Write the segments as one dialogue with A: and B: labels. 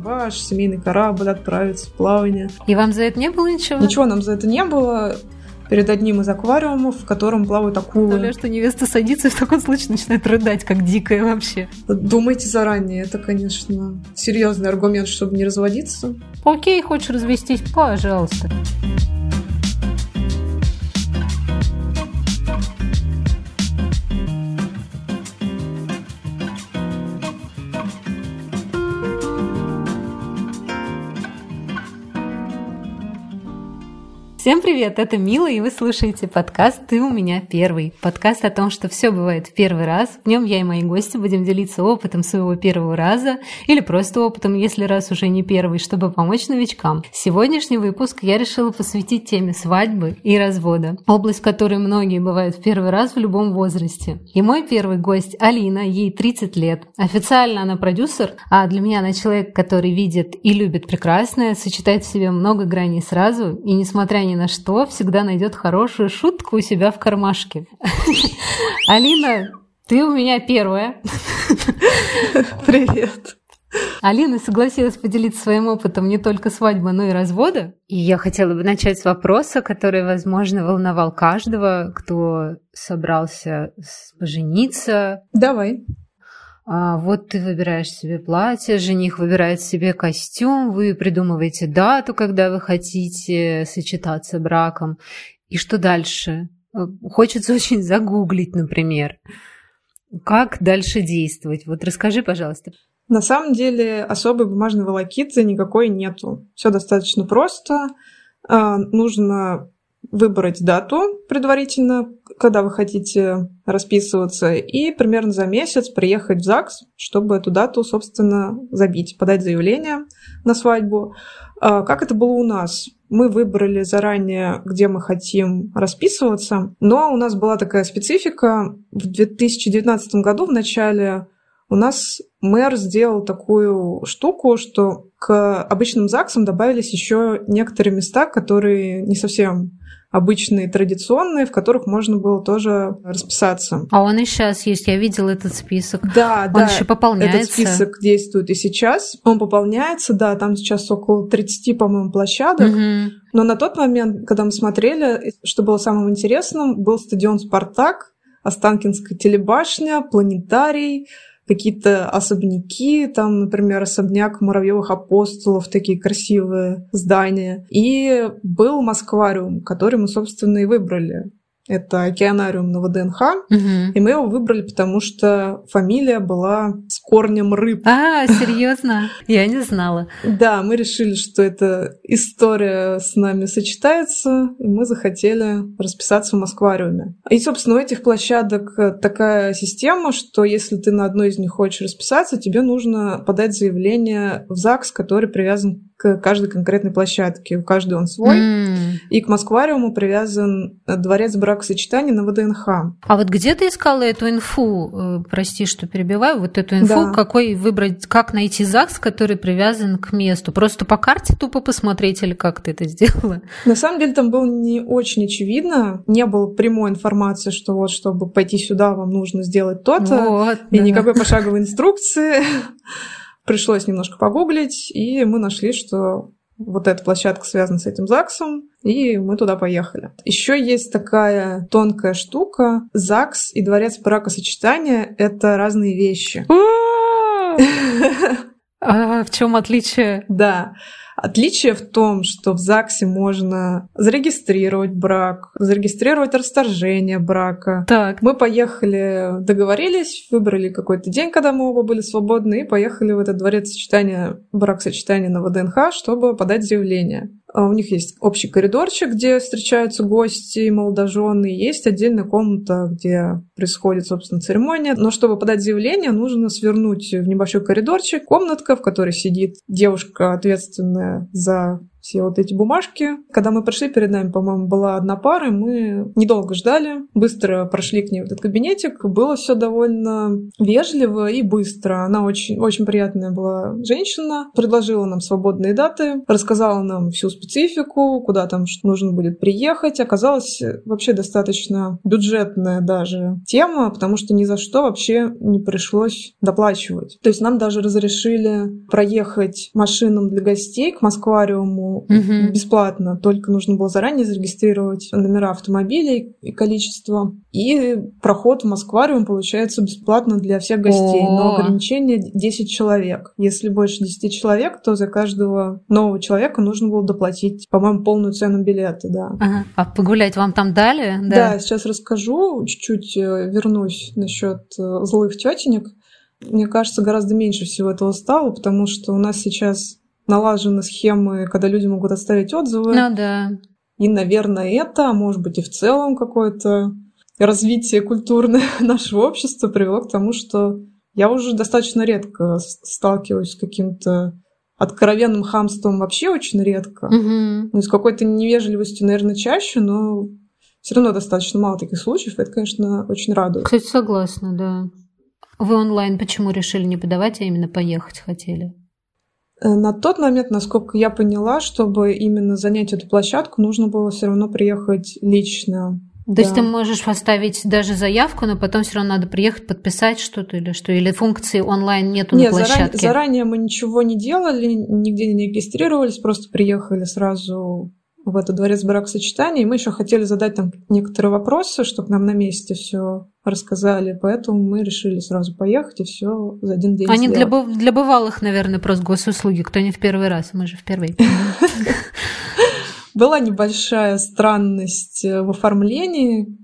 A: ваш семейный корабль отправится в плавание.
B: И вам за это не было ничего?
A: Ничего нам за это не было перед одним из аквариумов, в котором плавают акулы.
B: Представляю, что невеста садится и в таком случае начинает рыдать, как дикая вообще.
A: Думайте заранее, это, конечно, серьезный аргумент, чтобы не разводиться.
B: Окей, хочешь развестись, пожалуйста. Всем привет, это Мила, и вы слушаете подкаст «Ты у меня первый». Подкаст о том, что все бывает в первый раз. В нем я и мои гости будем делиться опытом своего первого раза или просто опытом, если раз уже не первый, чтобы помочь новичкам. Сегодняшний выпуск я решила посвятить теме свадьбы и развода, область, в которой многие бывают в первый раз в любом возрасте. И мой первый гость Алина, ей 30 лет. Официально она продюсер, а для меня она человек, который видит и любит прекрасное, сочетает в себе много граней сразу, и несмотря ни на что, всегда найдет хорошую шутку у себя в кармашке. Алина, ты у меня первая.
A: Привет.
B: Алина согласилась поделиться своим опытом не только свадьбы, но и развода. И я хотела бы начать с вопроса, который, возможно, волновал каждого, кто собрался пожениться.
A: Давай.
B: А, вот ты выбираешь себе платье, жених выбирает себе костюм, вы придумываете дату, когда вы хотите сочетаться браком. И что дальше? Э, хочется очень загуглить, например. Как дальше действовать? Вот расскажи, пожалуйста.
A: На самом деле особой бумажной волокиты никакой нету. Все достаточно просто. А, нужно выбрать дату предварительно, когда вы хотите расписываться, и примерно за месяц приехать в ЗАГС, чтобы эту дату, собственно, забить, подать заявление на свадьбу. А, как это было у нас? Мы выбрали заранее, где мы хотим расписываться, но у нас была такая специфика. В 2019 году в начале у нас мэр сделал такую штуку, что к обычным ЗАГСам добавились еще некоторые места, которые не совсем обычные, традиционные, в которых можно было тоже расписаться.
B: А он и сейчас есть, я видела этот список.
A: Да,
B: он
A: да.
B: еще пополняется.
A: Этот список действует и сейчас. Он пополняется, да, там сейчас около 30, по-моему, площадок.
B: Угу.
A: Но на тот момент, когда мы смотрели, что было самым интересным, был стадион «Спартак», Останкинская телебашня, планетарий, какие-то особняки, там, например, особняк Муравьевых апостолов, такие красивые здания. И был Москвариум, который мы, собственно, и выбрали. Это океанариум на ВДНХ.
B: Угу.
A: И мы его выбрали, потому что фамилия была с корнем рыб.
B: А, серьезно? Я не знала.
A: Да, мы решили, что эта история с нами сочетается, и мы захотели расписаться в Москвариуме. И, собственно, у этих площадок такая система, что если ты на одной из них хочешь расписаться, тебе нужно подать заявление в ЗАГС, который привязан к каждой конкретной площадке. У каждой он свой.
B: М.
A: И к Москвариуму привязан дворец бракосочетания на ВДНХ.
B: А вот где ты искала эту инфу? Э, Прости, что перебиваю. Вот эту инфу,
A: Да.
B: какой выбрать, как найти ЗАГС, который привязан к месту? Просто по карте тупо посмотреть или как ты это сделала?
A: На самом деле там было не очень очевидно. Не было прямой информации, что вот, чтобы пойти сюда, вам нужно сделать то-то.
B: Вот,
A: И
B: да.
A: никакой пошаговой инструкции. Пришлось немножко погуглить, и мы нашли, что вот эта площадка связана с этим ЗАГСом, и мы туда поехали. Еще есть такая тонкая штука. ЗАГС и дворец бракосочетания — это разные вещи.
B: А в чем отличие?
A: Да. Отличие в том, что в ЗАГСе можно зарегистрировать брак, зарегистрировать расторжение брака.
B: Так.
A: Мы поехали, договорились, выбрали какой-то день, когда мы оба были свободны, и поехали в этот дворец сочетания, брак-сочетания на ВДНХ, чтобы подать заявление. А У них есть общий коридорчик, где встречаются гости и молодожены, есть отдельная комната, где происходит, собственно, церемония. Но чтобы подать заявление, нужно свернуть в небольшой коридорчик, комнатка, в которой сидит девушка, ответственная за все вот эти бумажки. Когда мы пришли, перед нами, по-моему, была одна пара, и мы недолго ждали, быстро прошли к ней в этот кабинетик. Было все довольно вежливо и быстро. Она очень, очень приятная была женщина, предложила нам свободные даты, рассказала нам всю специфику, куда там нужно будет приехать. Оказалось, вообще достаточно бюджетная даже тема, потому что ни за что вообще не пришлось доплачивать. То есть нам даже разрешили проехать машинам для гостей к Москвариуму угу. бесплатно, только нужно было заранее зарегистрировать номера автомобилей и количество. И проход в Москвариум получается бесплатно для всех гостей, О-о-о. но ограничение 10 человек. Если больше 10 человек, то за каждого нового человека нужно было доплатить, по-моему, полную цену билета, да.
B: Ага. А погулять вам там дали?
A: Да, да сейчас расскажу, чуть-чуть э, вернусь насчет э, злых тетенек. Мне кажется, гораздо меньше всего этого стало, потому что у нас сейчас налажены схемы, когда люди могут оставить отзывы.
B: Ну да.
A: И, наверное, это, а может быть, и в целом какое-то развитие культурное нашего общества привело к тому, что я уже достаточно редко сталкиваюсь с каким-то откровенным хамством вообще очень редко.
B: Угу.
A: Ну, с какой-то невежливостью, наверное, чаще, но все равно достаточно мало таких случаев. Это, конечно, очень радует.
B: Кстати, согласна, да. Вы онлайн почему решили не подавать, а именно поехать хотели?
A: Э, на тот момент, насколько я поняла, чтобы именно занять эту площадку, нужно было все равно приехать лично.
B: То да. есть ты можешь поставить даже заявку, но потом все равно надо приехать, подписать что-то или что? Или функции онлайн нету
A: Нет,
B: на площадке?
A: Заранее, заранее мы ничего не делали, нигде не регистрировались, просто приехали сразу в этот дворец бракосочетания. И мы еще хотели задать там некоторые вопросы, чтобы нам на месте все рассказали. Поэтому мы решили сразу поехать и все за один день
B: Они для, для бывалых, наверное, просто госуслуги. Кто не в первый раз, мы же в первый.
A: Была небольшая странность э, в оформлении.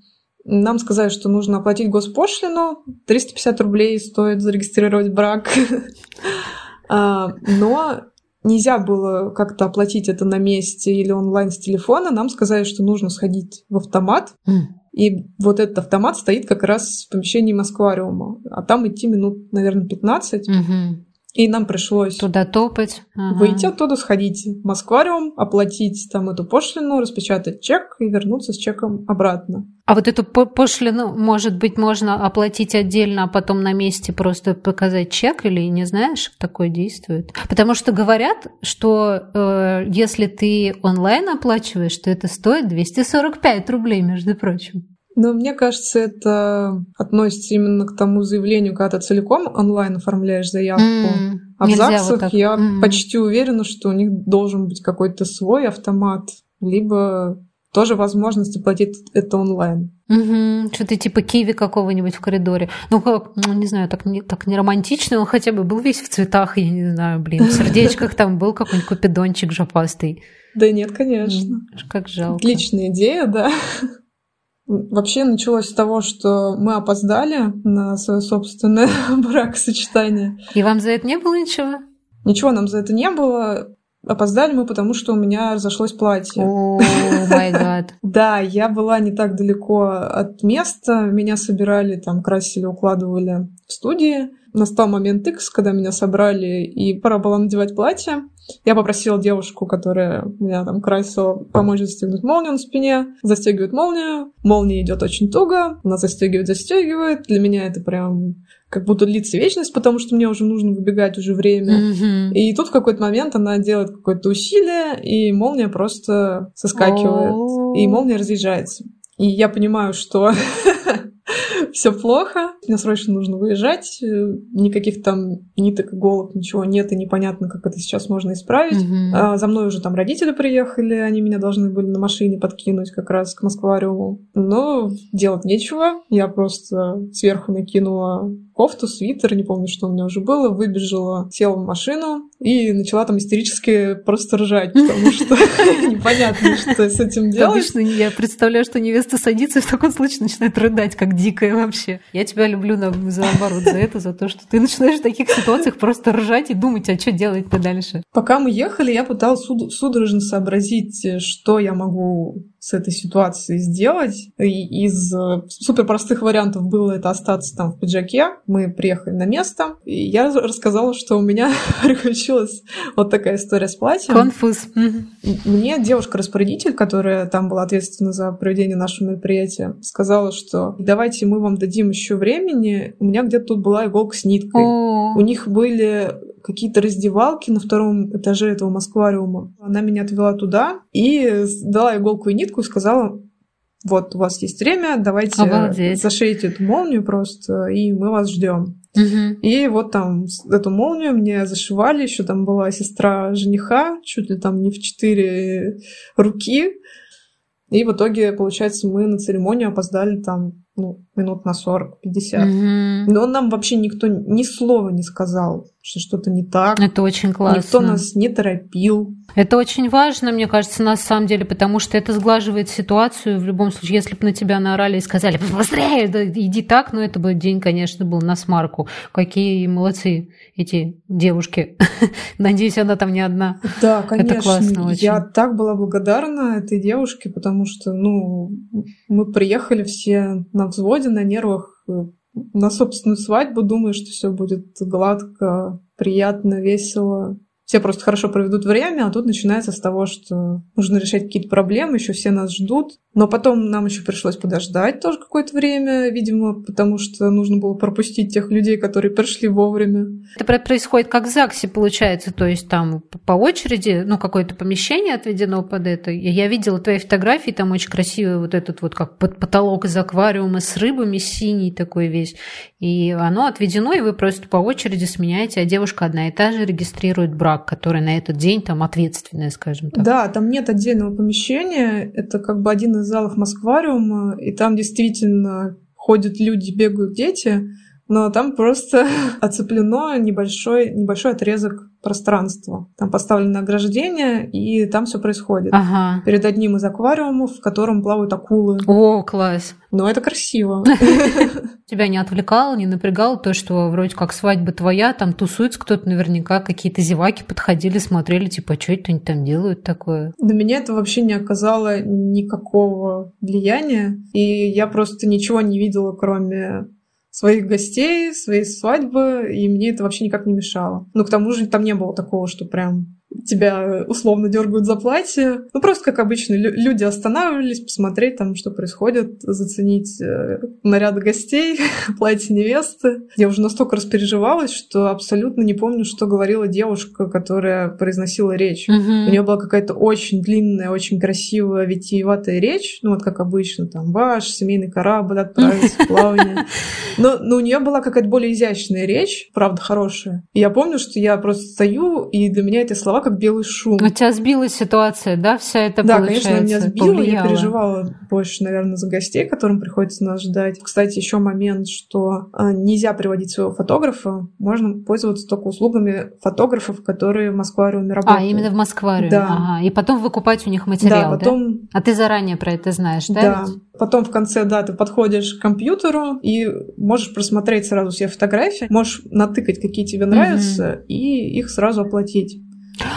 A: Нам сказали, что нужно оплатить госпошлину. 350 рублей стоит зарегистрировать брак. А, но нельзя было как-то оплатить это на месте или онлайн с телефона. Нам сказали, что нужно сходить в автомат. И вот этот автомат стоит как раз в помещении Москвариума. А там идти минут, наверное, 15.
B: Угу.
A: И нам пришлось
B: туда топать,
A: ага. выйти оттуда, сходить в Москвариум, оплатить там эту пошлину, распечатать чек и вернуться с чеком обратно.
B: А вот эту пошлину, может быть, можно оплатить отдельно, а потом на месте просто показать чек или не знаешь, как такое действует? Потому что говорят, что э, если ты онлайн оплачиваешь, то это стоит 245 рублей, между прочим.
A: Но мне кажется, это относится именно к тому заявлению, когда ты целиком онлайн оформляешь заявку. Mm, а в ЗАГСах вот я mm. почти уверена, что у них должен быть какой-то свой автомат, либо тоже возможность оплатить это онлайн.
B: Угу, что-то типа киви какого-нибудь в коридоре. Ну, как, ну, не знаю, так не, так не романтично, он хотя бы был весь в цветах, я не знаю, блин, в сердечках там был какой-нибудь купидончик жопастый.
A: Да нет, конечно.
B: Как жалко.
A: Отличная идея, да. Вообще началось с того, что мы опоздали на свое собственное бракосочетание.
B: И вам за это не было ничего?
A: Ничего нам за это не было. Опоздали мы, потому что у меня разошлось платье.
B: О, май гад.
A: Да, я была не так далеко от места. Меня собирали, там, красили, укладывали в студии. Настал момент X, когда меня собрали, и пора было надевать платье. Я попросила девушку, которая меня там красила, помочь застегнуть молнию на спине. Застегивает молнию. Молния идет очень туго. Она застегивает, застегивает. Для меня это прям как будто длится вечность, потому что мне уже нужно выбегать уже время.
B: Mm-hmm.
A: И тут в какой-то момент она делает какое-то усилие, и молния просто соскакивает. Oh. И молния разъезжается. И я понимаю, что все плохо, мне срочно нужно выезжать, э, никаких там ниток, иголок, ничего нет, и непонятно, как это сейчас можно исправить.
B: Mm-hmm.
A: А, за мной уже там родители приехали, они меня должны были на машине подкинуть как раз к Москвариуму. Но делать нечего, я просто сверху накинула кофту, свитер, не помню, что у меня уже было, выбежала, села в машину и начала там истерически просто ржать, потому что непонятно, что с этим делать.
B: Обычно я представляю, что невеста садится и в таком случае начинает рыдать, как дикая вообще. Я тебя люблю наоборот за это, за то, что ты начинаешь в таких ситуациях просто ржать и думать, а что делать-то дальше.
A: Пока мы ехали, я пыталась судорожно сообразить, что я могу с этой ситуацией сделать. И из э, супер простых вариантов было это остаться там в пиджаке, мы приехали на место, и я рассказала, что у меня приключилась вот такая история с платьем.
B: Конфуз.
A: Мне девушка-распорядитель, которая там была ответственна за проведение нашего мероприятия, сказала, что давайте мы вам дадим еще времени. У меня где-то тут была иголка с ниткой.
B: О,
A: У них были какие-то раздевалки на втором этаже этого Москвариума. Она меня отвела туда и дала иголку и нитку и сказала, вот у вас есть время, давайте
B: Обалдеть.
A: зашейте эту молнию просто, и мы вас ждем.
B: Мгм.
A: И вот там эту молнию мне зашивали, еще там была сестра жениха, чуть ли там не в четыре руки. И в итоге, получается, мы на церемонию опоздали там ну, минут на 40-50.
B: Мгм.
A: Но нам вообще никто ни слова не сказал, что что-то не так.
B: Это очень классно.
A: Никто нас не торопил.
B: Это очень важно, мне кажется, на самом деле, потому что это сглаживает ситуацию. В любом случае, если бы на тебя наорали и сказали, быстрее, да иди так, но это бы день, конечно, был на смарку. Какие молодцы эти девушки. Надеюсь, она там не одна.
A: Да, конечно.
B: классно очень.
A: Я так была благодарна этой девушке, потому что, ну, мы приехали все на взводе, на нервах, э, на собственную свадьбу, думая, что все будет гладко, приятно, весело. Все просто хорошо проведут время, а тут начинается с того, что нужно решать какие-то проблемы, еще все нас ждут. Но потом нам еще пришлось подождать тоже какое-то время, видимо, потому что нужно было пропустить тех людей, которые пришли вовремя.
B: Это про- происходит как в ЗАГСе, получается, то есть там по очереди, ну, какое-то помещение отведено под это. Я я видела твои фотографии, там очень красивый вот этот вот как под потолок из аквариума с рыбами синий такой весь. И оно отведено, и вы просто по очереди сменяете, а девушка одна и та же регистрирует брак, который на этот день там ответственная, скажем так.
A: Да, там нет отдельного помещения. Это как бы один из залов Москвариума, и там действительно ходят люди, бегают дети, но там просто оцеплено небольшой, небольшой отрезок пространства. Там поставлено ограждение, и там все происходит.
B: Ага.
A: Перед одним из аквариумов, в котором плавают акулы.
B: О, класс.
A: Но это красиво.
B: Тебя не отвлекало, не напрягало то, что вроде как свадьба твоя, там тусуется кто-то наверняка, какие-то зеваки подходили, смотрели, типа, что это они там делают такое?
A: На меня это вообще не оказало никакого влияния, и я просто ничего не видела, кроме своих гостей, своей свадьбы, и мне это вообще никак не мешало. Но к тому же там не было такого, что прям тебя условно дергают за платье. Ну, просто, как обычно, лю- люди останавливались посмотреть там, что происходит, заценить э, наряды гостей, платье невесты. Я уже настолько распереживалась, что абсолютно не помню, что говорила девушка, которая произносила речь. У нее была какая-то очень длинная, очень красивая, витиеватая речь, ну вот как обычно, там, ваш семейный корабль отправится в плавание. Но, но у нее была какая-то более изящная речь, правда, хорошая. И я помню, что я просто стою, и для меня эти слова как белый шум.
B: У тебя сбила ситуация, да, вся эта
A: Да, конечно, меня сбило, я
B: повлияла?
A: переживала больше, наверное, за гостей, которым приходится нас ждать. Кстати, еще момент, что а, нельзя приводить своего фотографа, можно пользоваться только услугами фотографов, которые в Москвариуме работают.
B: А, именно в Москвариуме.
A: Да.
B: Ага. И потом выкупать у них
A: Да,
B: материал, да?
A: потом
B: А ты заранее про это знаешь, да?
A: Да.
B: ведь?
A: Потом в конце, да, ты подходишь к компьютеру и можешь просмотреть сразу все фотографии, можешь натыкать, какие тебе нравятся, и их сразу оплатить.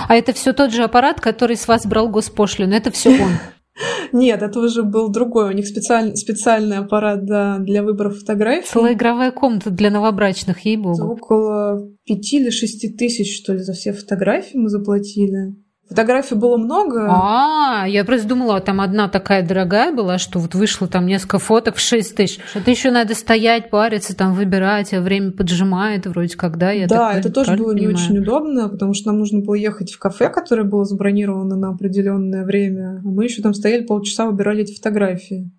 B: А это все тот же аппарат, который с вас брал госпошлину, это все он.
A: Нет, это уже был другой. У них специальный, специальный аппарат да, для выбора фотографий.
B: Целая игровая комната для новобрачных, ей-богу.
A: около пяти или шести тысяч, что ли, за все фотографии мы заплатили. Фотографий было много.
B: А, я просто думала, там одна такая дорогая была, что вот вышло там несколько фоток в 6 тысяч. Что-то еще надо стоять, париться, там выбирать, а время поджимает вроде когда. Я
A: да,
B: так
A: это тоже было не
B: понимаю?
A: очень удобно, потому что нам нужно было ехать в кафе, которое было забронировано на определенное время. А мы еще там стояли полчаса, выбирали эти фотографии.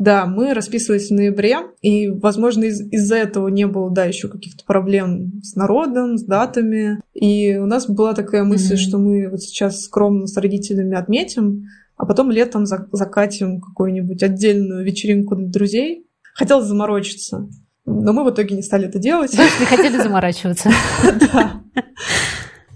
A: Да, мы расписывались в ноябре, и, возможно, из- из-за этого не было, да, еще каких-то проблем с народом, с датами. И у нас была такая мысль,
B: Мгм.
A: что мы вот сейчас скромно с родителями отметим, а потом летом за- закатим какую-нибудь отдельную вечеринку для друзей. Хотелось заморочиться. Но мы в итоге не стали это делать.
B: Больше не хотели заморачиваться.
A: Да.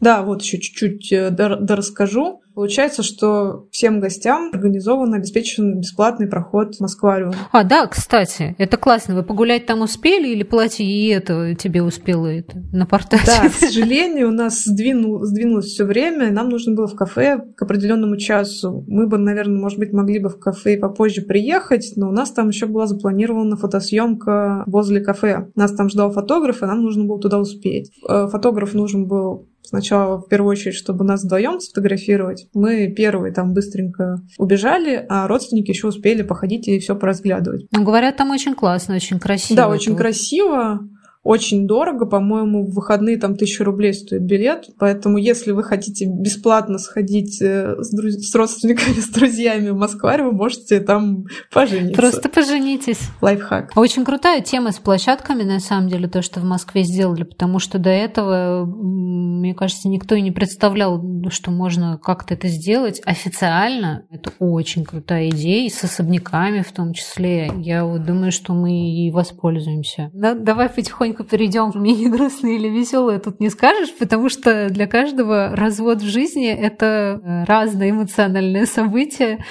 A: Да, вот еще чуть-чуть э, дорасскажу. Получается, что всем гостям организован, обеспечен бесплатный проход в Москвариум.
B: А, да, кстати, это классно. Вы погулять там успели или платье и это тебе успело это напортать?
A: Да, к сожалению, у нас сдвинул, сдвинулось все время, и нам нужно было в кафе к определенному часу. Мы бы, наверное, может быть, могли бы в кафе попозже приехать, но у нас там еще была запланирована фотосъемка возле кафе. Нас там ждал фотограф, и нам нужно было туда успеть. Э, фотограф нужен был Сначала, в первую очередь, чтобы нас вдвоем сфотографировать. Мы первые там быстренько убежали, а родственники еще успели походить и все поразглядывать.
B: Ну, говорят, там очень классно, очень красиво.
A: Да, очень красиво очень дорого, по-моему, в выходные там тысячу рублей стоит билет, поэтому если вы хотите бесплатно сходить э, с, друз... с родственниками, с друзьями в Москву, вы можете там пожениться.
B: Просто поженитесь.
A: Лайфхак.
B: Очень крутая тема с площадками, на самом деле, то, что в Москве сделали, потому что до этого, мне кажется, никто и не представлял, что можно как-то это сделать официально. Это очень крутая идея, и с особняками в том числе. Я вот думаю, что мы и воспользуемся. Да, давай потихоньку потихоньку перейдем в менее грустные или веселые, тут не скажешь, потому что для каждого развод в жизни это э, разное эмоциональное событие.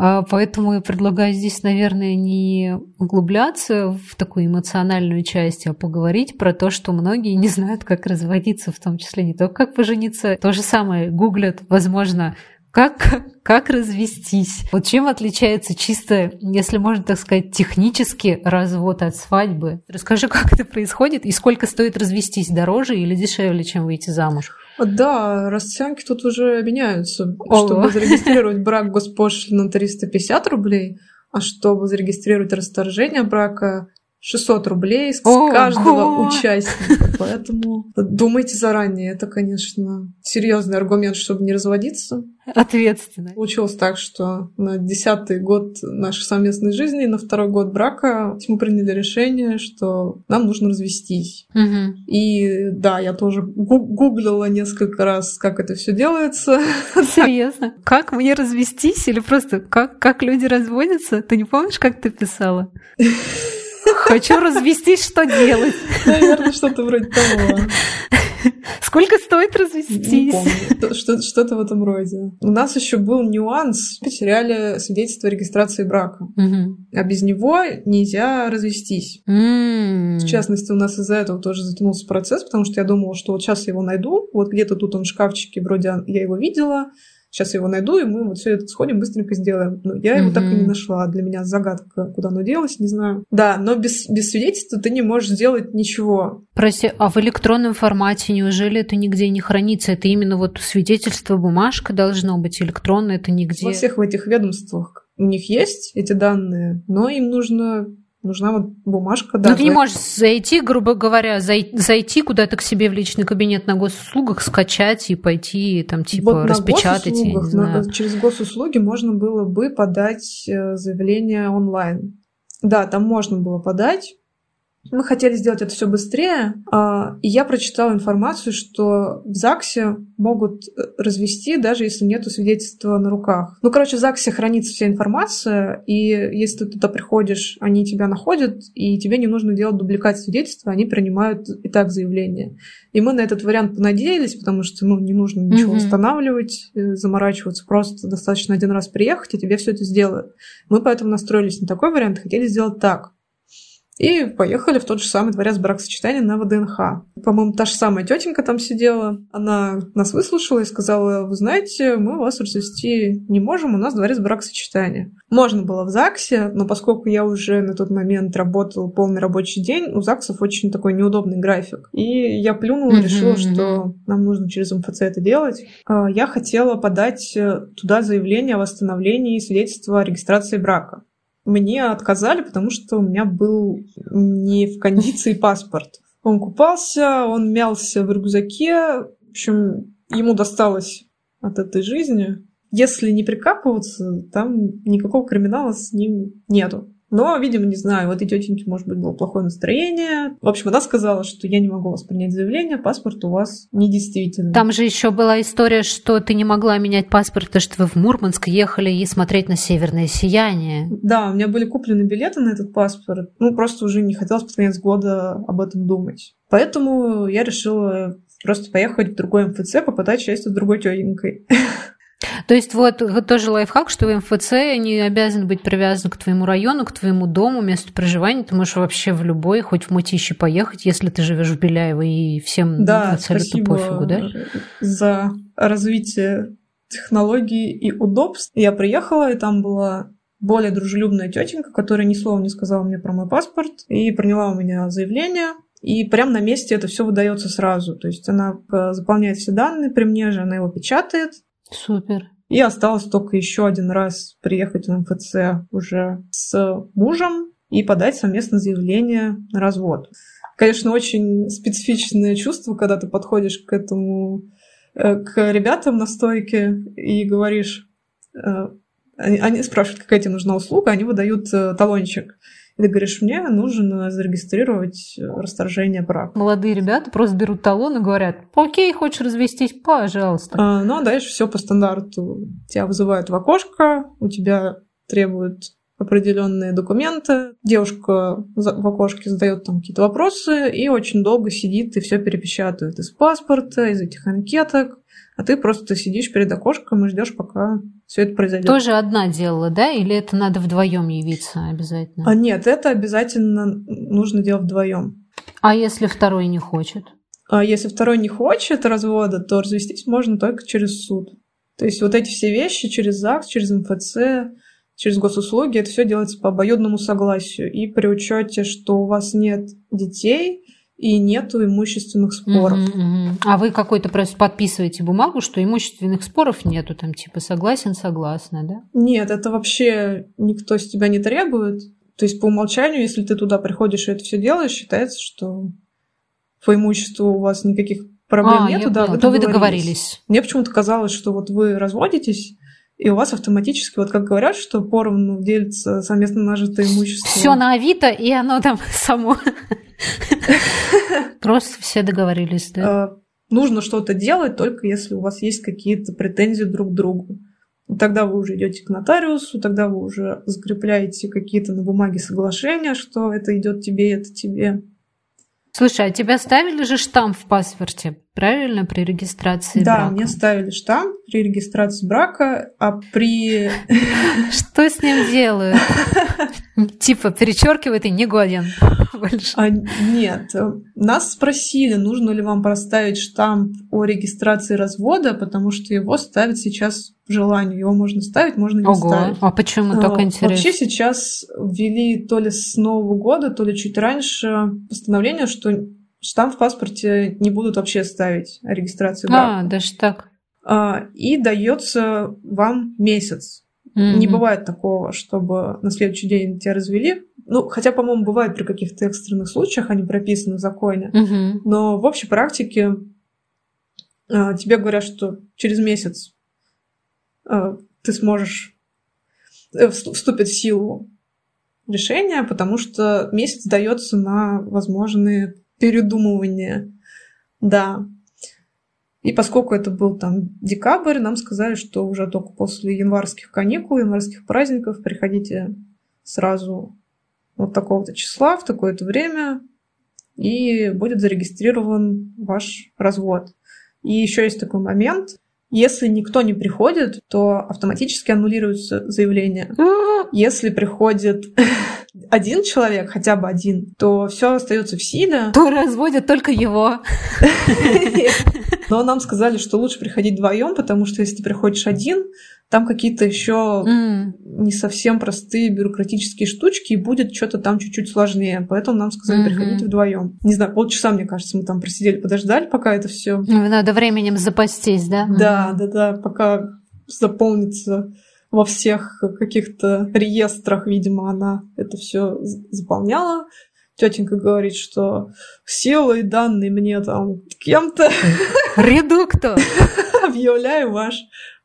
B: А, поэтому я предлагаю здесь, наверное, не углубляться в такую эмоциональную часть, а поговорить про то, что многие не знают, как разводиться, в том числе не только как пожениться. То же самое гуглят, возможно, как, как развестись? Вот чем отличается чисто, если можно так сказать, технически развод от свадьбы? Расскажи, как это происходит и сколько стоит развестись, дороже или дешевле, чем выйти замуж?
A: Да, расценки тут уже меняются. Ого. Чтобы зарегистрировать брак госпошлина 350 рублей, а чтобы зарегистрировать расторжение брака 600 рублей с Ого! каждого участника. Поэтому думайте заранее. Это, конечно, серьезный аргумент, чтобы не разводиться.
B: Ответственно.
A: Получилось так, что на десятый год нашей совместной жизни, на второй год брака мы приняли решение, что нам нужно развестись.
B: Угу.
A: И да, я тоже гуглила несколько раз, как это все делается.
B: Серьезно? Как мне развестись? Или просто как, как люди разводятся? Ты не помнишь, как ты писала? Хочу развестись, что делать?
A: Наверное, что-то вроде того.
B: Сколько стоит развестись?
A: Что-то в этом роде. У нас еще был нюанс. Потеряли свидетельство о регистрации брака. А без него нельзя развестись. В частности, у нас из-за этого тоже затянулся процесс, потому что я думала, что вот сейчас я его найду. Вот где-то тут он в шкафчике, вроде я его видела сейчас его найду, и мы вот все это сходим, быстренько сделаем. Но я его mm-hmm. так и не нашла. Для меня загадка, куда оно делось, не знаю. Да, но без, без свидетельства ты не можешь сделать ничего.
B: Прости, а в электронном формате неужели это нигде не хранится? Это именно вот свидетельство, бумажка должно быть, электронное, это нигде?
A: Во всех в этих ведомствах у них есть эти данные, но им нужно нужна вот бумажка. Да,
B: ну, ты не можешь зайти, грубо говоря, зай, зайти куда-то к себе в личный кабинет на госуслугах, скачать и пойти там типа вот распечатать.
A: На госуслугах, на, через госуслуги можно было бы подать э, заявление онлайн. Да, там можно было подать, мы хотели сделать это все быстрее, а, и я прочитала информацию, что в ЗАГСе могут э, развести, даже если нет свидетельства на руках. Ну, короче, в ЗАГСе хранится вся информация, и если ты туда приходишь, они тебя находят, и тебе не нужно делать дубликат свидетельства, они принимают и так заявление. И мы на этот вариант понадеялись, потому что ну, не нужно ничего mm-hmm. устанавливать, э, заморачиваться, просто достаточно один раз приехать, и тебе все это сделают. Мы поэтому настроились на такой вариант, хотели сделать так. И поехали в тот же самый дворец бракосочетания на ВДНХ. По-моему, та же самая тетенька там сидела. Она нас выслушала и сказала, вы знаете, мы вас развести не можем, у нас дворец бракосочетания. Можно было в ЗАГСе, но поскольку я уже на тот момент работала полный рабочий день, у ЗАГСов очень такой неудобный график. И я плюнула решила, что нам нужно через МФЦ это делать. А, я хотела подать э, туда заявление о восстановлении свидетельства о регистрации брака мне отказали, потому что у меня был не в кондиции паспорт. Он купался, он мялся в рюкзаке. В общем, ему досталось от этой жизни. Если не прикапываться, там никакого криминала с ним нету. Но, видимо, не знаю, у этой тетеньки, может быть, было плохое настроение. В общем, она сказала, что я не могу вас принять заявление, паспорт у вас недействительный.
B: Там же еще была история, что ты не могла менять паспорт, потому что вы в Мурманск ехали и смотреть на северное сияние.
A: Да, у меня были куплены билеты на этот паспорт. Ну, просто уже не хотелось под конец года об этом думать. Поэтому я решила просто поехать в другой МФЦ, попытать счастье с другой тетенькой.
B: То есть вот тоже лайфхак, что в МФЦ не обязан быть привязан к твоему району, к твоему дому, месту проживания. Ты можешь вообще в любой, хоть в Мытище поехать, если ты живешь в Беляево, и всем
A: да, абсолютно пофигу, да? за развитие технологий и удобств. Я приехала, и там была более дружелюбная тетенька, которая ни слова не сказала мне про мой паспорт и приняла у меня заявление. И прямо на месте это все выдается сразу. То есть она э, заполняет все данные при мне же, она его печатает,
B: Супер.
A: И осталось только еще один раз приехать в МФЦ уже с мужем и подать совместное заявление на развод. Конечно, очень специфичное чувство, когда ты подходишь к этому, э, к ребятам на стойке и говоришь, э, они, они спрашивают, какая тебе нужна услуга, они выдают э, талончик. И ты говоришь, мне нужно зарегистрировать расторжение брака.
B: Молодые ребята просто берут талон и говорят, окей, хочешь развестись, пожалуйста.
A: А, ну, а дальше все по стандарту. Тебя вызывают в окошко, у тебя требуют определенные документы. Девушка в окошке задает там какие-то вопросы и очень долго сидит и все перепечатывает из паспорта, из этих анкеток а ты просто сидишь перед окошком и ждешь, пока все это произойдет.
B: Тоже одна делала, да? Или это надо вдвоем явиться обязательно?
A: А нет, это обязательно нужно делать вдвоем.
B: А если второй не хочет?
A: А если второй не хочет развода, то развестись можно только через суд. То есть вот эти все вещи через ЗАГС, через МФЦ, через госуслуги, это все делается по обоюдному согласию. И при учете, что у вас нет детей, и нету имущественных споров.
B: Угу, угу. А вы какой-то просто подписываете бумагу, что имущественных споров нету, там типа согласен, согласна, да?
A: Нет, это вообще никто с тебя не требует. То есть по умолчанию, если ты туда приходишь и это все делаешь, считается, что по имуществу у вас никаких проблем а, нету, да,
B: вы то вы договорились.
A: Мне почему-то казалось, что вот вы разводитесь, и у вас автоматически, вот как говорят, что поровну делится совместно нажитое имущество.
B: Все на Авито, и оно там само. Просто все договорились, да?
A: А, нужно что-то делать, только если у вас есть какие-то претензии друг к другу. Тогда вы уже идете к нотариусу, тогда вы уже закрепляете какие-то на бумаге соглашения, что это идет тебе, это тебе.
B: Слушай, а тебя ставили же штамп в паспорте, правильно, при регистрации
A: да,
B: брака?
A: Да, мне ставили штамп при регистрации брака, а при...
B: Что с ним делают? Типа перечеркивает и не годен
A: больше. А, нет, нас спросили, нужно ли вам проставить штамп о регистрации развода, потому что его ставят сейчас желанию. Его можно ставить, можно не Ого. ставить.
B: А почему так интересно?
A: Вообще сейчас ввели то ли с Нового года, то ли чуть раньше постановление, что штамп в паспорте не будут вообще ставить о регистрации брака.
B: А, даже так.
A: А, и дается вам месяц. Mm-hmm. Не бывает такого, чтобы на следующий день тебя развели. Ну, хотя, по-моему, бывает при каких-то экстренных случаях, они прописаны в законе.
B: Mm-hmm.
A: Но в общей практике а, тебе говорят, что через месяц а, ты сможешь э, вступит в силу решение, потому что месяц дается на возможные передумывания. Да. И поскольку это был там декабрь, нам сказали, что уже только после январских каникул, январских праздников приходите сразу вот такого-то числа, в такое-то время, и будет зарегистрирован ваш развод. И еще есть такой момент. Если никто не приходит, то автоматически аннулируется заявление. Если приходит один человек, хотя бы один, то все остается в силе.
B: То разводят только его.
A: Но нам сказали, что лучше приходить вдвоем, потому что если ты приходишь один, там какие-то еще mm. не совсем простые бюрократические штучки, и будет что-то там чуть-чуть сложнее. Поэтому нам сказали mm-hmm. приходить вдвоем. Не знаю, полчаса, мне кажется, мы там просидели, подождали, пока это все.
B: Ну, надо временем запастись, да?
A: Да, mm-hmm. да, да, пока заполнится во всех каких-то реестрах, видимо, она это все заполняла тетенька говорит, что силой данные мне там кем-то...
B: Редуктор!
A: Объявляю ваш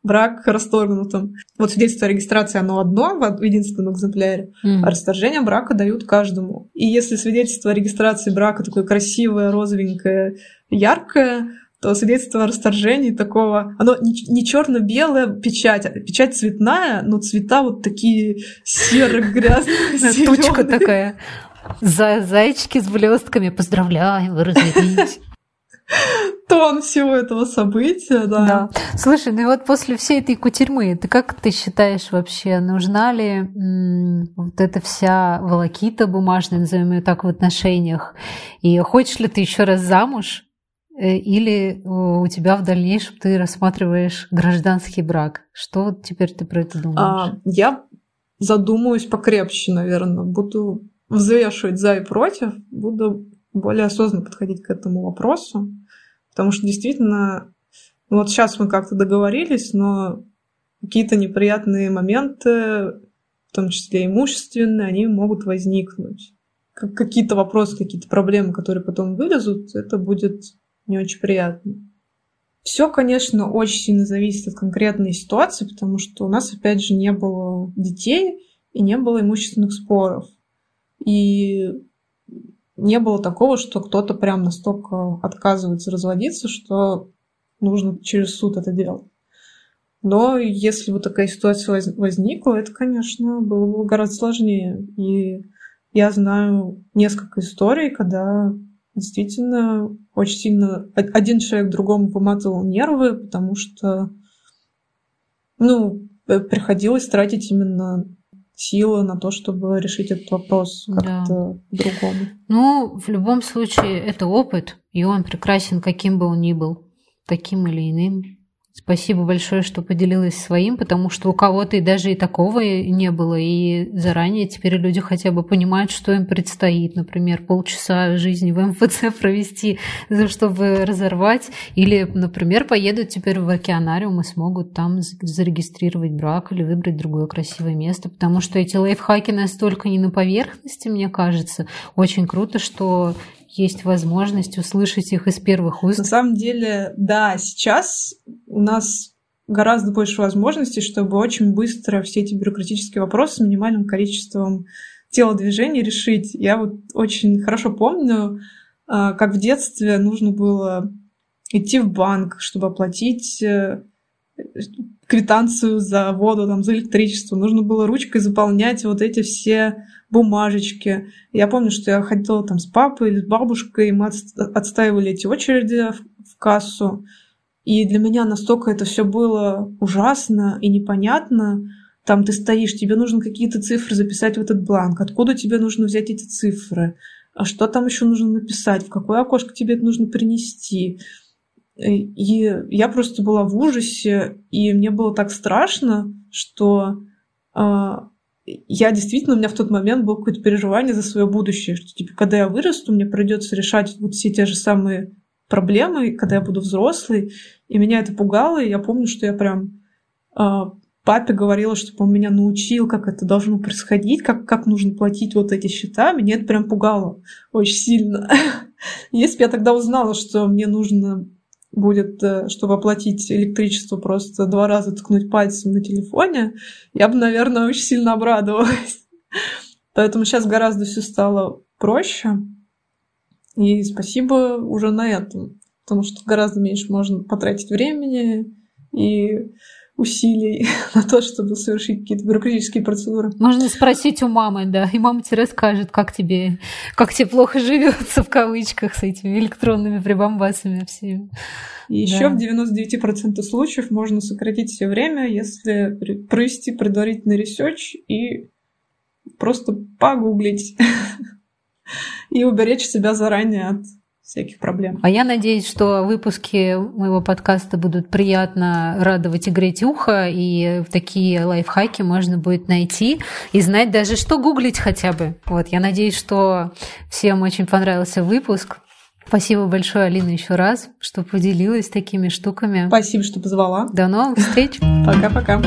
A: брак расторгнутым. Вот свидетельство о регистрации, оно одно в единственном экземпляре, mm. а расторжение брака дают каждому. И если свидетельство о регистрации брака такое красивое, розовенькое, яркое, то свидетельство о расторжении такого, оно не, не черно-белая печать, а печать цветная, но цвета вот такие серо-грязные,
B: Тучка такая. За зайчики с блестками. Поздравляем, вы развелись.
A: тон всего этого события, да.
B: Да. Слушай, ну и вот после всей этой кутерьмы, ты как ты считаешь вообще, нужна ли м- вот эта вся волокита бумажная, назовем ее так, в отношениях? И хочешь ли ты еще раз замуж? Э, или у тебя в дальнейшем ты рассматриваешь гражданский брак? Что теперь ты про это думаешь? А,
A: я задумаюсь покрепче, наверное. Буду взвешивать за и против, буду более осознанно подходить к этому вопросу. Потому что действительно, ну вот сейчас мы как-то договорились, но какие-то неприятные моменты, в том числе имущественные, они могут возникнуть. Как какие-то вопросы, какие-то проблемы, которые потом вылезут, это будет не очень приятно. Все, конечно, очень сильно зависит от конкретной ситуации, потому что у нас, опять же, не было детей и не было имущественных споров. И не было такого, что кто-то прям настолько отказывается разводиться, что нужно через суд это делать. Но если бы такая ситуация возникла, это, конечно, было бы гораздо сложнее. И я знаю несколько историй, когда действительно очень сильно один человек другому поматывал нервы, потому что ну, приходилось тратить именно силы на то, чтобы решить этот вопрос как-то да. другому.
B: Ну, в любом случае, это опыт, и он прекрасен, каким бы он ни был, таким или иным. Спасибо большое, что поделилась своим, потому что у кого-то и даже и такого не было, и заранее теперь люди хотя бы понимают, что им предстоит. Например, полчаса жизни в МФЦ провести, чтобы разорвать, или, например, поедут теперь в океанариум и смогут там зарегистрировать брак или выбрать другое красивое место, потому что эти лайфхаки настолько не на поверхности, мне кажется. Очень круто, что есть возможность услышать их из первых уст.
A: На самом деле, да, сейчас у нас гораздо больше возможностей, чтобы очень быстро все эти бюрократические вопросы с минимальным количеством телодвижений решить. Я вот очень хорошо помню, а, как в детстве нужно было идти в банк, чтобы оплатить э, квитанцию за воду, там, за электричество. Нужно было ручкой заполнять вот эти все бумажечки. Я помню, что я ходила там с папой или с бабушкой, и мы отстаивали эти очереди в кассу. И для меня настолько это все было ужасно и непонятно. Там ты стоишь, тебе нужно какие-то цифры записать в этот бланк. Откуда тебе нужно взять эти цифры? А что там еще нужно написать? В какое окошко тебе это нужно принести? И я просто была в ужасе, и мне было так страшно, что а, я действительно, у меня в тот момент было какое-то переживание за свое будущее, что типа, когда я вырасту, мне придется решать вот все те же самые проблемы, когда я буду взрослый, и меня это пугало, и я помню, что я прям э, папе говорила, чтобы он меня научил, как это должно происходить, как, как нужно платить вот эти счета, меня это прям пугало очень сильно. Если бы я тогда узнала, что мне нужно будет, э, чтобы оплатить электричество, просто два раза ткнуть пальцем на телефоне, я бы, наверное, очень сильно обрадовалась. Поэтому сейчас гораздо все стало проще. И спасибо уже на этом. Потому что гораздо меньше можно потратить времени и усилий на то, чтобы совершить какие-то бюрократические процедуры.
B: Можно спросить у мамы, да, и мама тебе расскажет, как тебе, как тебе плохо живется в кавычках с этими электронными прибамбасами всеми.
A: И да. еще в 99% случаев можно сократить все время, если провести предварительный research и просто погуглить и уберечь себя заранее от всяких проблем.
B: А я надеюсь, что выпуски моего подкаста будут приятно радовать и греть ухо, и такие лайфхаки можно будет найти и знать даже, что гуглить хотя бы. Вот, я надеюсь, что всем очень понравился выпуск. Спасибо большое, Алина, еще раз, что поделилась такими штуками.
A: Спасибо, что позвала.
B: До новых встреч.
A: Пока-пока.